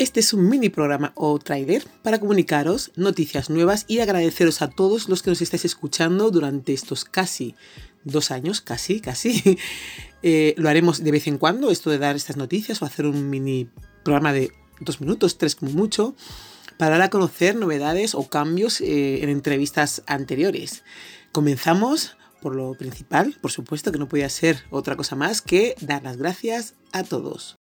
Este es un mini programa o trailer para comunicaros noticias nuevas y agradeceros a todos los que nos estáis escuchando durante estos casi dos años, casi, casi. Eh, lo haremos de vez en cuando, esto de dar estas noticias o hacer un mini programa de dos minutos, tres como mucho, para dar a conocer novedades o cambios eh, en entrevistas anteriores. Comenzamos por lo principal, por supuesto que no podía ser otra cosa más que dar las gracias a todos.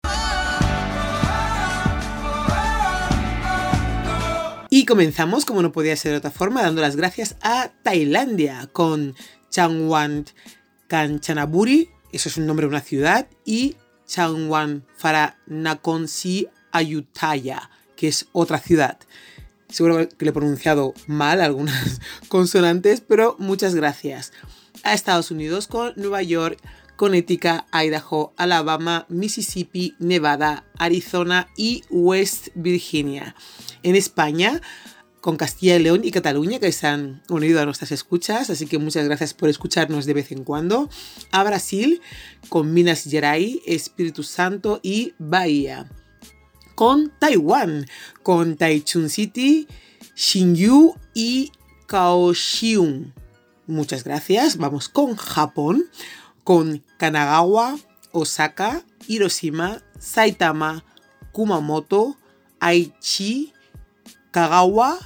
Y comenzamos, como no podía ser de otra forma, dando las gracias a Tailandia con Changwan Kanchanaburi, eso es un nombre de una ciudad, y Changwan Faranakonsi Ayutthaya, que es otra ciudad. Seguro que le he pronunciado mal algunas consonantes, pero muchas gracias. A Estados Unidos con Nueva York, Connecticut, Idaho, Alabama, Mississippi, Nevada, Arizona y West Virginia. En España, con Castilla y León y Cataluña que se han unido a nuestras escuchas, así que muchas gracias por escucharnos de vez en cuando. A Brasil, con Minas Gerais, Espíritu Santo y Bahía. Con Taiwán, con Taichung City, Xinyu y Kaohsiung. Muchas gracias. Vamos con Japón, con Kanagawa, Osaka, Hiroshima, Saitama, Kumamoto, Aichi, Kagawa,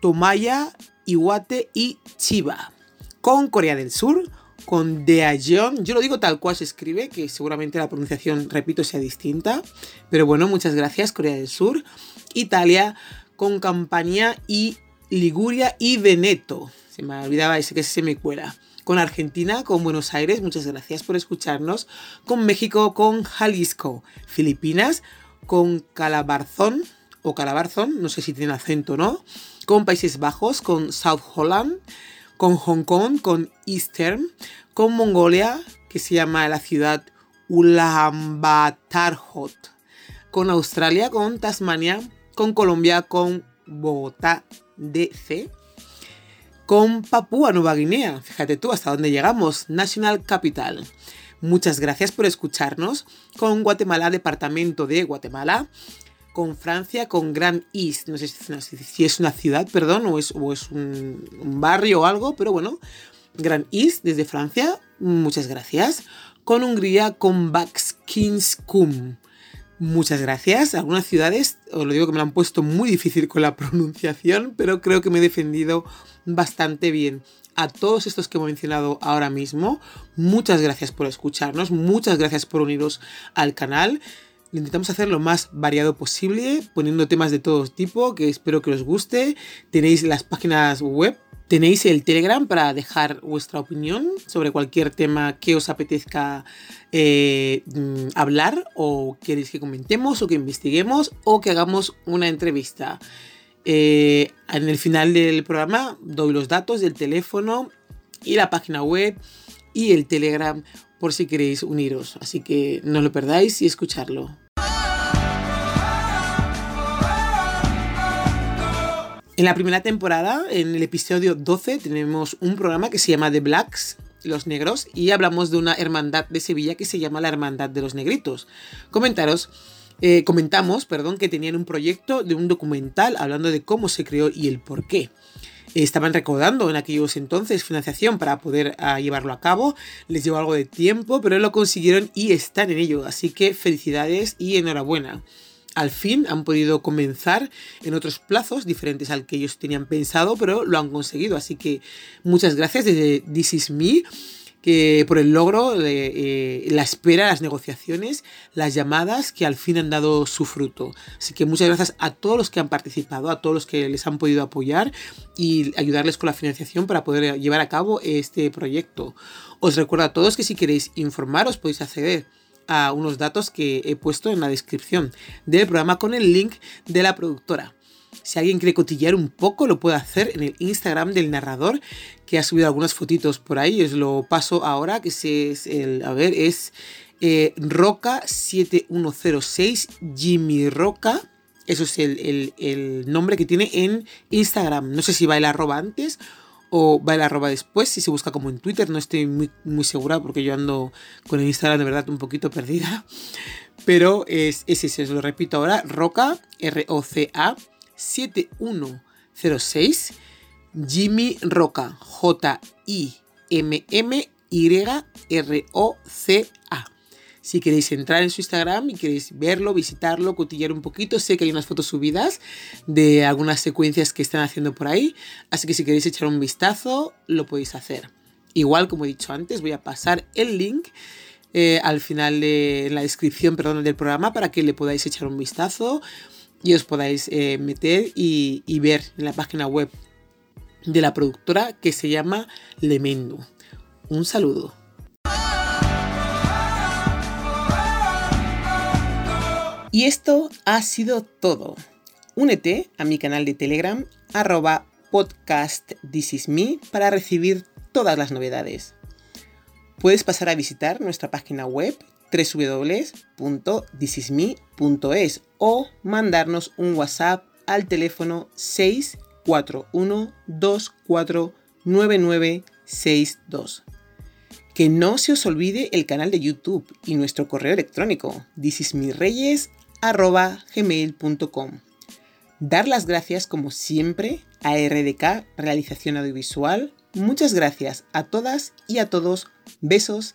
Tomaya, Iwate y Chiba. Con Corea del Sur, con Daejeon, yo lo digo tal cual se escribe, que seguramente la pronunciación, repito, sea distinta, pero bueno, muchas gracias Corea del Sur. Italia, con Campania y Liguria y Veneto. Se me olvidaba ese que se me cuela. Con Argentina, con Buenos Aires, muchas gracias por escucharnos. Con México, con Jalisco. Filipinas, con Calabarzón, o Calabarzón, no sé si tiene acento o no, con Países Bajos, con South Holland, con Hong Kong, con Eastern, con Mongolia, que se llama la ciudad Ulaanbaatarhot, con Australia, con Tasmania, con Colombia, con Bogotá, DC, con Papúa Nueva Guinea, fíjate tú hasta dónde llegamos, National Capital. Muchas gracias por escucharnos con Guatemala, Departamento de Guatemala, con Francia, con Grand East. No sé si es una ciudad, perdón, o es, es un, barrio o algo, pero bueno. Grand East desde Francia, muchas gracias. Con Hungría, con Baskinskum. Muchas gracias. Algunas ciudades, os lo digo que me lo han puesto muy difícil con la pronunciación, pero creo que me he defendido bastante bien. A todos estos que he mencionado ahora mismo, muchas gracias por escucharnos, muchas gracias por uniros al canal intentamos hacer lo más variado posible, poniendo temas de todo tipo, que espero que os guste. Tenéis las páginas web, tenéis el Telegram para dejar vuestra opinión sobre cualquier tema que os apetezca eh, mm, hablar, o queréis que comentemos, o que investiguemos, o que hagamos una entrevista. Eh, en el final del programa doy los datos del teléfono y la página web y el Telegram por si queréis uniros. Así que no lo perdáis y escucharlo. En la primera temporada, en el episodio 12, tenemos un programa que se llama The Blacks, los negros, y hablamos de una hermandad de Sevilla que se llama la Hermandad de los Negritos. Comentaros, eh, comentamos, perdón, que tenían un proyecto de un documental hablando de cómo se creó y el por qué estaban recaudando en aquellos entonces financiación para poder ah, llevarlo a cabo. Les llevó algo de tiempo, pero lo consiguieron y están en ello. Así que felicidades y enhorabuena. Al fin han podido comenzar en otros plazos diferentes al que ellos tenían pensado, pero lo han conseguido. Así que muchas gracias desde This Is Me que por el logro, eh, la espera, las negociaciones, las llamadas que al fin han dado su fruto. Así que muchas gracias a todos los que han participado, a todos los que les han podido apoyar y ayudarles con la financiación para poder llevar a cabo este proyecto. Os recuerdo a todos que si queréis informaros podéis acceder a unos datos que he puesto en la descripción del programa con el link de la productora. Si alguien quiere cotillear un poco, lo puede hacer en el Instagram del narrador, que ha subido algunas fotitos por ahí. Os lo paso ahora, que es el, a ver, es eh, Roca7106, Jimmy Roca. Eso es el, nombre que tiene en Instagram. No sé si va el arroba antes o va el arroba después. Si se busca como en Twitter, no estoy muy, segura porque yo ando con el Instagram de verdad un poquito perdida. Pero es, ese, os lo repito ahora, Roca, R-O-C-A, 7106, Jimmy Roca, J-I-M-M-Y-R-O-C-A. Si queréis entrar en su Instagram y queréis verlo, visitarlo, cotillar un poquito, sé que hay unas fotos subidas de algunas secuencias que están haciendo por ahí, así que si queréis echar un vistazo, lo podéis hacer. Igual, como he dicho antes, voy a pasar el link eh, al final de la descripción perdón, del programa para que le podáis echar un vistazo y os podáis eh, meter y, ver en la página web de la productora que se llama Lemendo. Un saludo. Y esto ha sido todo. Únete a mi canal de Telegram arroba podcast para recibir todas las novedades. Puedes pasar a visitar nuestra página web www.thisisme.es o mandarnos un WhatsApp al teléfono 641249962. Que no se os olvide el canal de YouTube y nuestro correo electrónico thisismireyes.gmail.com Dar las gracias como siempre a RDK Realización Audiovisual. Muchas gracias a todas y a todos, besos